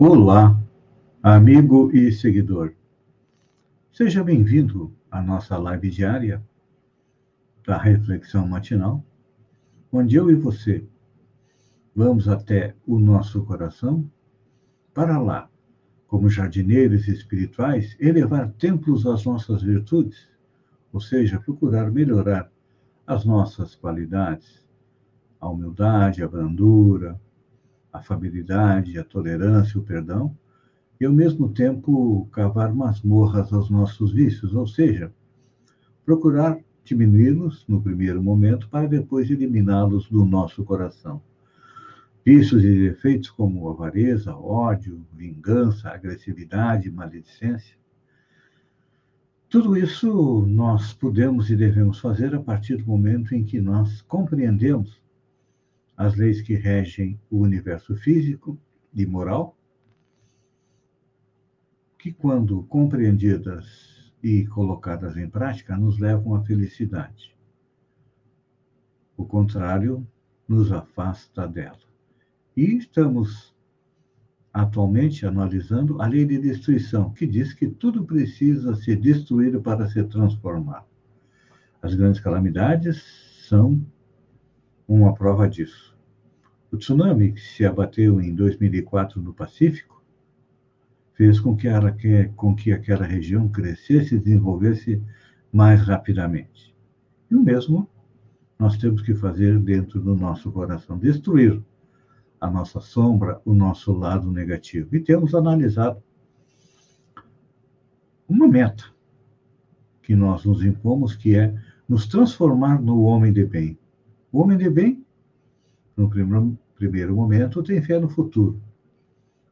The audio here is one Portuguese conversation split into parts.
Olá, amigo e seguidor. Seja bem-vindo à nossa live diária da Reflexão Matinal, onde eu e você vamos até o nosso coração para lá, como jardineiros espirituais, elevar templos às nossas virtudes, ou seja, procurar melhorar as nossas qualidades, a humildade, a brandura, afabilidade, a tolerância, o perdão, e ao mesmo tempo cavar masmorras aos nossos vícios, ou seja, procurar diminuí-los no primeiro momento para depois eliminá-los do nosso coração. Vícios e defeitos como avareza, ódio, vingança, agressividade, maledicência. Tudo isso nós podemos e devemos fazer a partir do momento em que nós compreendemos as leis que regem o universo físico e moral, que, quando compreendidas e colocadas em prática, nos levam à felicidade. O contrário nos afasta dela. E estamos atualmente analisando a lei de destruição, que diz que tudo precisa ser destruído para ser transformado. As grandes calamidades são uma prova disso. O tsunami que se abateu em 2004 no Pacífico fez com que, com que aquela região crescesse e desenvolvesse mais rapidamente. E o mesmo nós temos que fazer dentro do nosso coração, destruir a nossa sombra, o nosso lado negativo. E temos analisado uma meta que nós nos impomos, que é nos transformar no homem de bem. O homem de bem no primeiro, momento, tem fé no futuro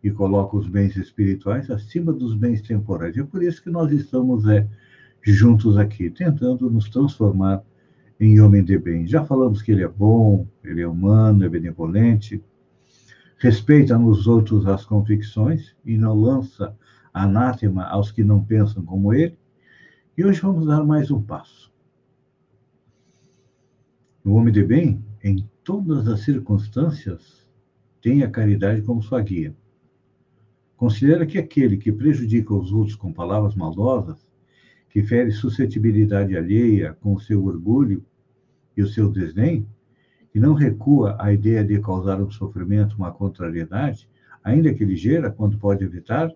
e coloca os bens espirituais acima dos bens temporais. É por isso que nós estamos é, juntos aqui, tentando nos transformar em homem de bem. Já falamos que ele é bom, ele é humano, é benevolente, respeita nos outros as convicções e não lança anátema aos que não pensam como ele. E hoje vamos dar mais um passo. O homem de bem, em todas as circunstâncias, tem a caridade como sua guia. Considera que aquele que prejudica os outros com palavras maldosas, que fere suscetibilidade alheia com o seu orgulho e o seu desdém, que não recua à ideia de causar um sofrimento, uma contrariedade, ainda que ligeira, quando pode evitar,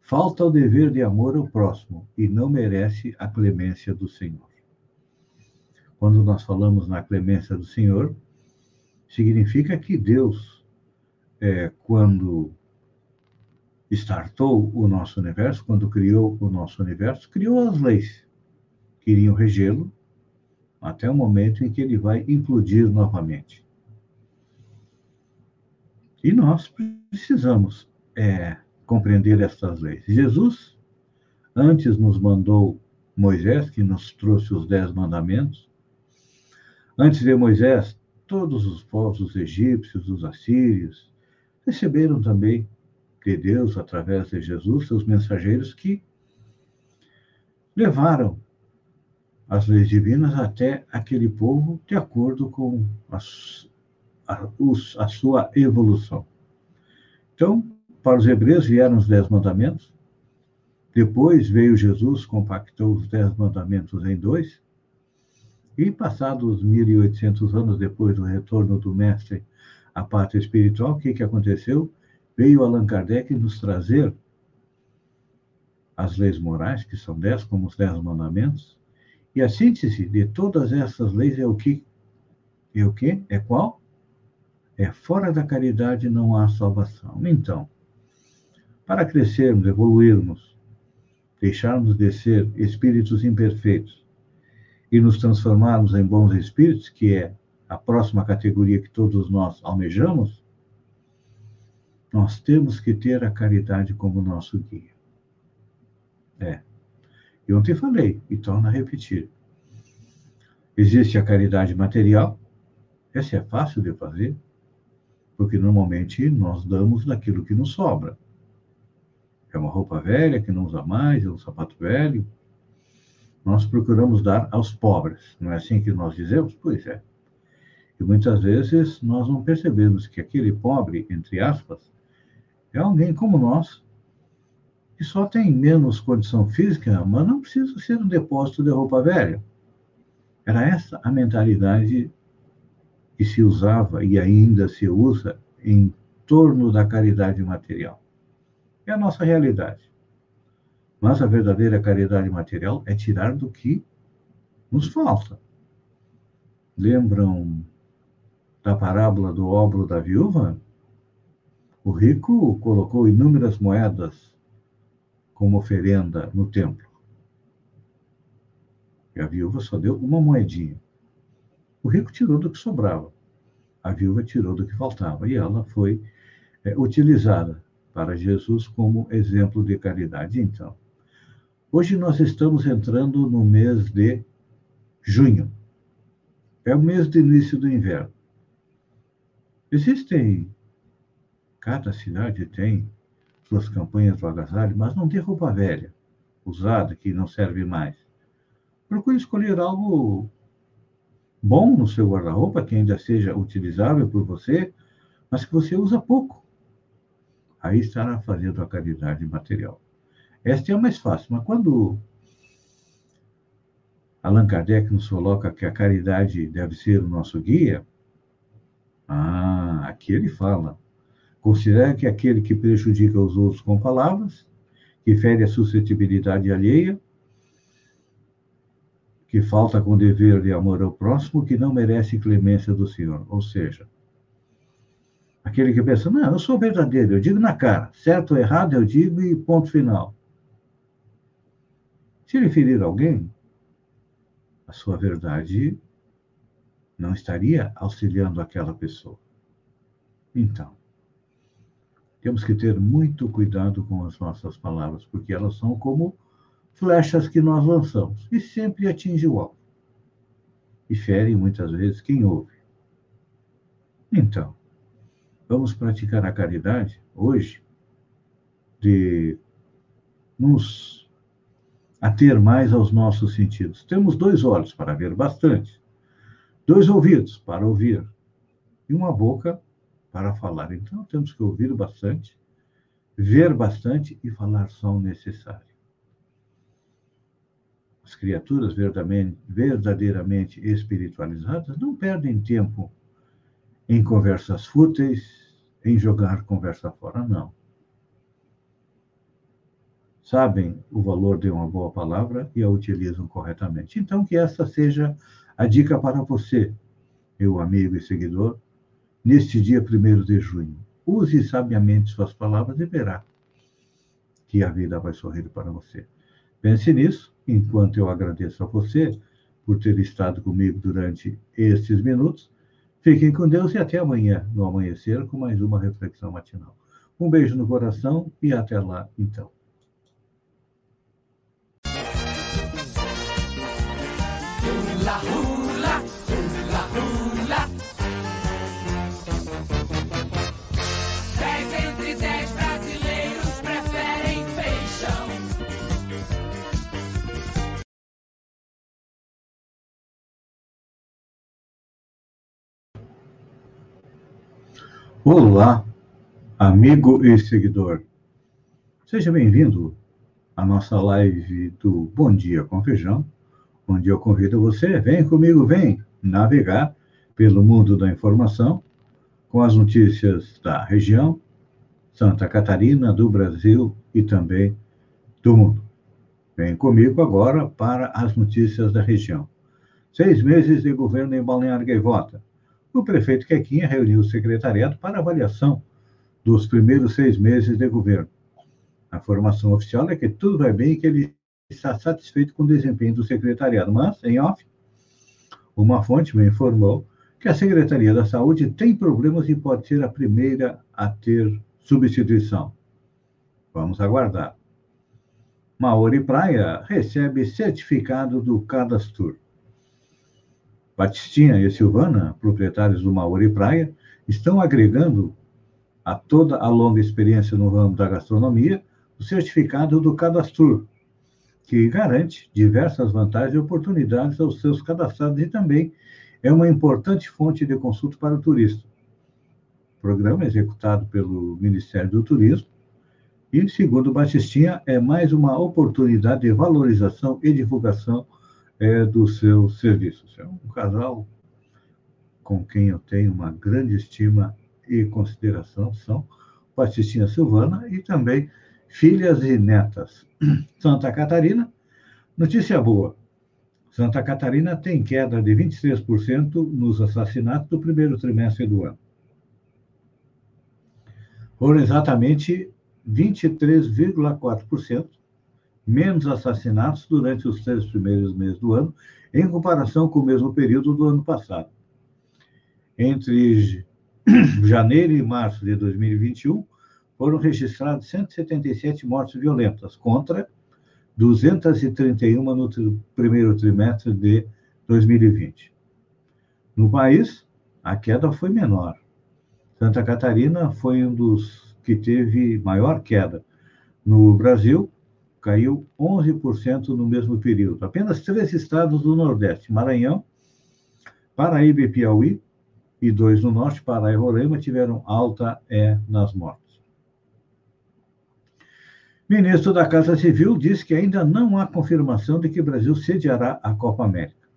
falta o dever de amor ao próximo e não merece a clemência do Senhor. Quando nós falamos na clemência do Senhor, significa que Deus, é, quando startou o nosso universo, quando criou o nosso universo, criou as leis que iriam regê-lo até o momento em que ele vai implodir novamente. E nós precisamos é, compreender estas leis. Jesus antes nos mandou Moisés, que nos trouxe os dez mandamentos, Antes de Moisés, todos os povos, os egípcios, os assírios, receberam também de Deus, através de Jesus, seus mensageiros que levaram as leis divinas até aquele povo de acordo com as, a, os, a sua evolução. Então, para os hebreus vieram os dez mandamentos, depois veio Jesus, compactou os dez mandamentos em dois, e passados 1.800 anos depois do retorno do Mestre à pátria espiritual, o que, que aconteceu? Veio Allan Kardec nos trazer as leis morais, que são dez, como os dez mandamentos, e a síntese de todas essas leis é o que? É o que? É qual? É fora da caridade não há salvação. Então, para crescermos, evoluirmos, deixarmos de ser espíritos imperfeitos, e nos transformarmos em bons espíritos, que é a próxima categoria que todos nós almejamos, nós temos que ter a caridade como nosso guia. É. Eu ontem falei, e torno a repetir. Existe a caridade material, essa é fácil de fazer, porque normalmente nós damos daquilo que nos sobra. É uma roupa velha que não usa mais, é um sapato velho, nós procuramos dar aos pobres. Não é assim que nós dizemos? Pois é. E muitas vezes nós não percebemos que aquele pobre, entre aspas, É alguém como nós, que só tem menos condição física, mas não precisa ser um depósito de roupa velha. Era essa a mentalidade que se usava e ainda se usa em torno da caridade material. É a nossa realidade. Mas a verdadeira caridade material é tirar do que nos falta. Lembram da parábola do obro da viúva? O rico colocou inúmeras moedas como oferenda no templo. E a viúva só deu uma moedinha. O rico tirou do que sobrava. A viúva tirou do que faltava. E ela foi é, utilizada para Jesus como exemplo de caridade. Então, hoje nós estamos entrando no mês de junho. É o mês de início do inverno. Existem, cada cidade tem suas campanhas do agasalho, mas não tem roupa velha, usada, que não serve mais. Procure escolher algo bom no seu guarda-roupa, que ainda seja utilizável por você, mas que você usa pouco. Aí estará fazendo a caridade material. Esta é a mais fácil, mas quando Allan Kardec nos coloca que a caridade deve ser o nosso guia, ah, aqui ele fala. Considera que aquele que prejudica os outros com palavras, que fere a suscetibilidade alheia, que falta com dever de amor ao próximo, que não merece clemência do Senhor. Ou seja, aquele que pensa, não, eu sou verdadeiro, eu digo na cara, certo ou errado eu digo e ponto final. Se ele ferir alguém, a sua verdade não estaria auxiliando aquela pessoa. Então, temos que ter muito cuidado com as nossas palavras, porque elas são como flechas que nós lançamos e sempre atingem o alvo. E ferem muitas vezes quem ouve. Então, vamos praticar a caridade hoje de nos ater mais aos nossos sentidos. Temos dois olhos para ver bastante dois ouvidos para ouvir e uma boca para falar. Então, temos que ouvir bastante, ver bastante e falar só o necessário. As criaturas verdadeiramente espiritualizadas não perdem tempo em conversas fúteis, em jogar conversa fora, não. Sabem o valor de uma boa palavra e a utilizam corretamente. Então, que essa seja a dica para você, meu amigo e seguidor, neste dia 1 de junho. Use sabiamente suas palavras e verá que a vida vai sorrir para você. Pense nisso, enquanto eu agradeço a você por ter estado comigo durante estes minutos. Fiquem com Deus e até amanhã, no amanhecer, com mais uma reflexão matinal. Um beijo no coração e até lá, então. Olá, amigo e seguidor. Seja bem-vindo à nossa live do Bom Dia com Feijão, onde eu convido você, vem comigo, vem navegar pelo mundo da informação com as notícias da região, Santa Catarina, do Brasil e também do mundo. Vem comigo agora para as notícias da região. Seis meses de governo em Balneário Gaivota o prefeito Quequinha reuniu o secretariado para avaliação dos primeiros seis meses de governo. A formação oficial é que tudo vai bem e que ele está satisfeito com o desempenho do secretariado, mas, em off, uma fonte me informou que a Secretaria da Saúde tem problemas e pode ser a primeira a ter substituição. Vamos aguardar. Maori Praia recebe certificado do Cadastur. Batistinha e Silvana, proprietários do Maori Praia, estão agregando a toda a longa experiência no ramo da gastronomia o certificado do Cadastro, que garante diversas vantagens e oportunidades aos seus cadastrados e também é uma importante fonte de consulta para o turista. programa executado pelo Ministério do Turismo, e, segundo Batistinha, é mais uma oportunidade de valorização e divulgação é, dos seus serviços. É um casal com quem eu tenho uma grande estima e consideração, são Batistinha Silvana e também filhas e netas. Santa Catarina, notícia boa. Santa Catarina tem queda de 23% nos assassinatos do primeiro trimestre do ano. Foram exatamente 23,4% menos assassinatos durante os três primeiros meses do ano, em comparação com o mesmo período do ano passado. Entre janeiro e março de 2021, foram registrados 177 mortes violentas, contra 231 no primeiro trimestre de 2020. No país, a queda foi menor. Santa Catarina foi um dos que teve maior queda. No Brasil, caiu 11% no mesmo período. Apenas três estados do Nordeste, Maranhão, Paraíba e Piauí, e dois no Norte, Pará e Roraima, tiveram alta é, nas mortes. Ministro da Casa Civil disse que ainda não há confirmação de que o Brasil sediará a Copa América.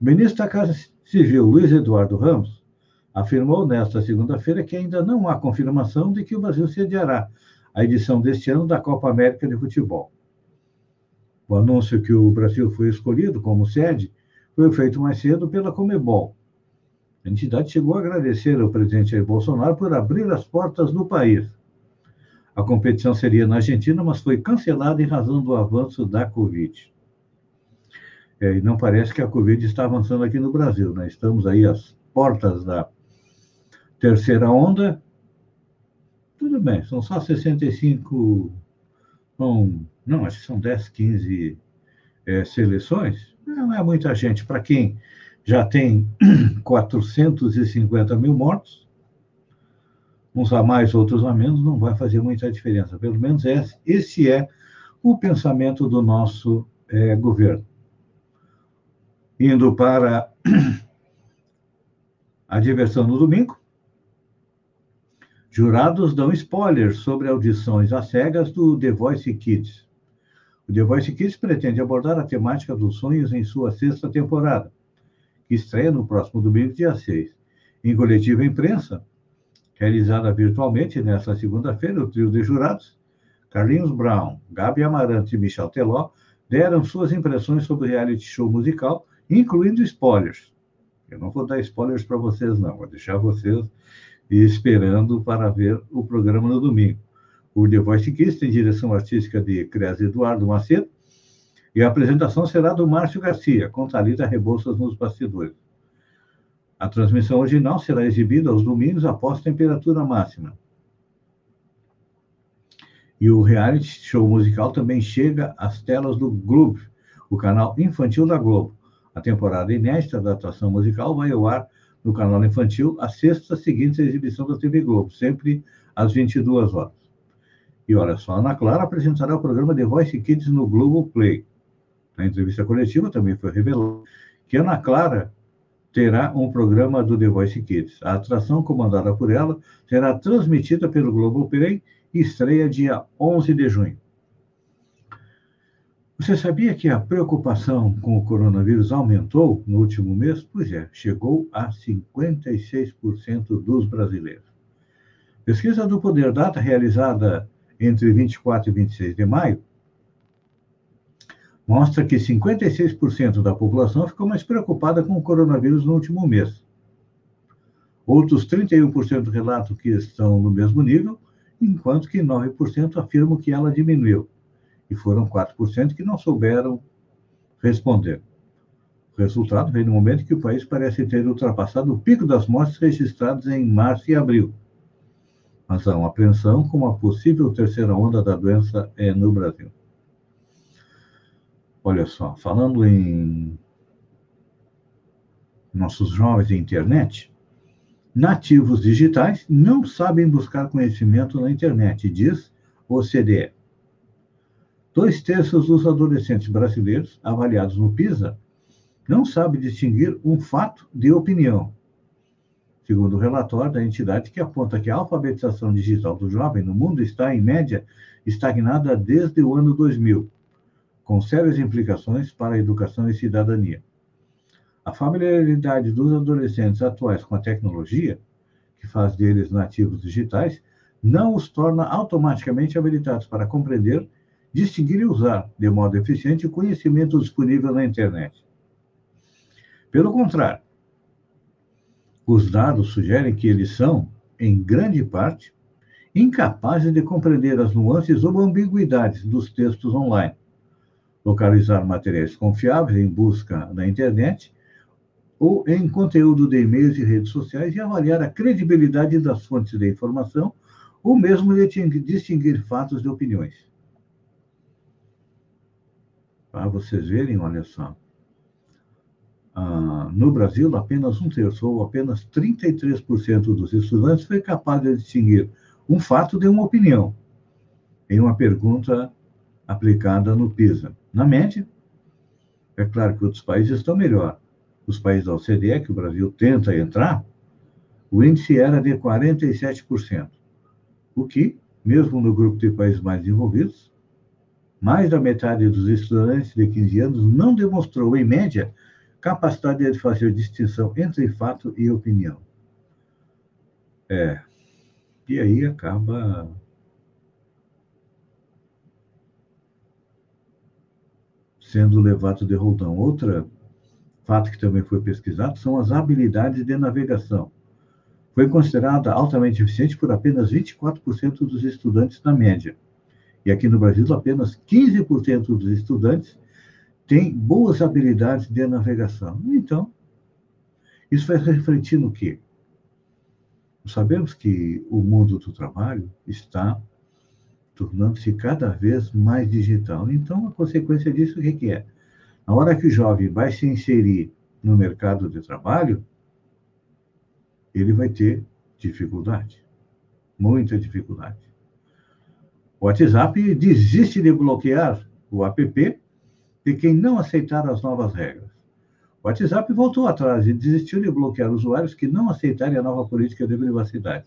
O ministro da Casa Civil, Luiz Eduardo Ramos, afirmou nesta segunda-feira que ainda não há confirmação de que o Brasil sediará a edição deste ano da Copa América de Futebol. O anúncio que o Brasil foi escolhido como sede foi feito mais cedo pela Comebol. A entidade chegou a agradecer ao presidente Jair Bolsonaro por abrir as portas do país a competição seria na Argentina, mas foi cancelada em razão do avanço da Covid. É, e não parece que a Covid está avançando aqui no Brasil, né? Estamos aí às portas da terceira onda. Tudo bem, são só 65. São, não, acho que são 10, 15 é, seleções. Não é muita gente. Para quem já tem 450 mil mortos, uns a mais, outros a menos, não vai fazer muita diferença. Pelo menos esse, esse é o pensamento do nosso é, governo. Indo para a diversão no domingo, jurados dão spoilers sobre audições às cegas do The Voice Kids. O The Voice Kids pretende abordar a temática dos sonhos em sua sexta temporada, que estreia no próximo domingo, dia 6. Em coletiva imprensa, realizada virtualmente nesta segunda-feira, o trio de jurados, Carlinhos Brown, Gabi Amarante e Michel Teló, deram suas impressões sobre o reality show musical, incluindo spoilers. Eu não vou dar spoilers para vocês, não, vou deixar vocês esperando para ver o programa no domingo. O The Voice Kids tem direção artística de Cres Eduardo Macedo e a apresentação será do Márcio Garcia, com Thalita Rebouças nos bastidores. A transmissão original será exibida aos domingos após temperatura máxima. E o reality show musical também chega às telas do Globo, o canal infantil da Globo. A temporada inédita da atração musical vai ao ar no canal infantil a sexta seguinte à exibição da TV Globo, sempre às 22 horas. E olha só, a Ana Clara apresentará o programa The Voice Kids no Globo Play. Na entrevista coletiva também foi revelado que Ana Clara terá um programa do The Voice Kids. A atração comandada por ela será transmitida pelo Globo Play e estreia dia 11 de junho. Você sabia que a preocupação com o coronavírus aumentou no último mês? Pois é, chegou a 56% dos brasileiros. Pesquisa do Poder Data realizada entre 24 e 26 de maio mostra que 56% da população ficou mais preocupada com o coronavírus no último mês. Outros 31% relatam que estão no mesmo nível, enquanto que 9% afirmam que ela diminuiu. E foram 4% que não souberam responder. O resultado vem no momento que o país parece ter ultrapassado o pico das mortes registradas em março e abril. Mas há uma apreensão com uma possível terceira onda da doença é no Brasil. Olha só, falando em nossos jovens de internet, nativos digitais não sabem buscar conhecimento na internet, diz o OCDE. Dois terços dos adolescentes brasileiros avaliados no PISA não sabem distinguir um fato de opinião. segundo o relatório da entidade que aponta que a alfabetização digital do jovem no mundo está, em média, estagnada desde o ano 2000, com sérias implicações para a educação e cidadania. A familiaridade dos adolescentes atuais com a tecnologia, que faz deles nativos digitais, não os torna automaticamente habilitados para compreender, distinguir e usar de modo eficiente o conhecimento disponível na internet. Pelo contrário, os dados sugerem que eles são, em grande parte, incapazes de compreender as nuances ou ambiguidades dos textos online, localizar materiais confiáveis em busca na internet ou em conteúdo de e-mails e redes sociais e avaliar a credibilidade das fontes de informação ou mesmo distinguir fatos de opiniões. Para vocês verem, olha só, ah, no Brasil, apenas um terço, ou apenas 33% dos estudantes foi capaz de distinguir um fato de uma opinião em uma pergunta aplicada no PISA. Na média, é claro que outros países estão melhor. Os países da OCDE, que o Brasil tenta entrar, o índice era de 47%, o que, mesmo no grupo de países mais desenvolvidos, mais da metade dos estudantes de 15 anos não demonstrou, em média, capacidade de fazer distinção entre fato e opinião. É. E aí acaba sendo levado de roldão. Outra fato que também foi pesquisado são as habilidades de navegação. Foi considerada altamente eficiente por apenas 24% dos estudantes na média. E aqui no Brasil, apenas 15% dos estudantes tem boas habilidades de navegação. Então, isso vai refletir no quê? Sabemos que o mundo do trabalho está tornando-se cada vez mais digital. Então, a consequência disso, o que é? Na hora que o jovem vai se inserir no mercado de trabalho, ele vai ter dificuldade, muita dificuldade. O WhatsApp desiste de bloquear o app de quem não aceitar as novas regras. O WhatsApp voltou atrás e desistiu de bloquear usuários que não aceitarem a nova política de privacidade.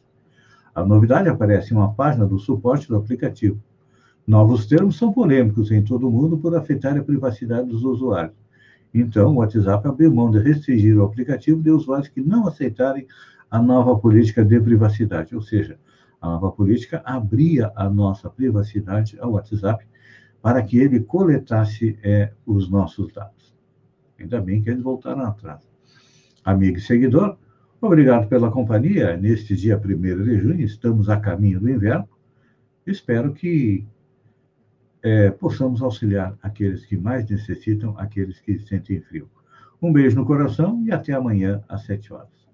A novidade aparece em uma página do suporte do aplicativo. Novos termos são polêmicos em todo o mundo por afetar a privacidade dos usuários. Então, o WhatsApp abriu mão de restringir o aplicativo de usuários que não aceitarem a nova política de privacidade. Ou seja, a nova política abria a nossa privacidade ao WhatsApp para que ele coletasse é, os nossos dados. Ainda bem que eles voltaram atrás. Amigo e seguidor, obrigado pela companhia. Neste dia 1 de junho, estamos a caminho do inverno. Espero que é, possamos auxiliar aqueles que mais necessitam, aqueles que sentem frio. Um beijo no coração e até amanhã às 7 horas.